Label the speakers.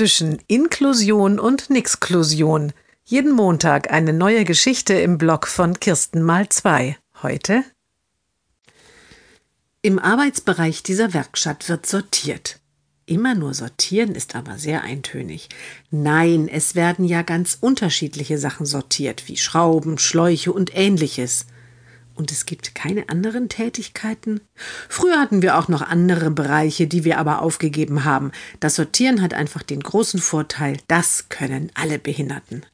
Speaker 1: zwischen Inklusion und Nixklusion. Jeden Montag eine neue Geschichte im Blog von Kirsten mal zwei. Heute im Arbeitsbereich dieser Werkstatt wird sortiert. Immer nur sortieren ist aber sehr eintönig. Nein, es werden ja ganz unterschiedliche Sachen sortiert, wie Schrauben, Schläuche und ähnliches. Und es gibt keine anderen Tätigkeiten? Früher hatten wir auch noch andere Bereiche, die wir aber aufgegeben haben. Das Sortieren hat einfach den großen Vorteil, das können alle Behinderten.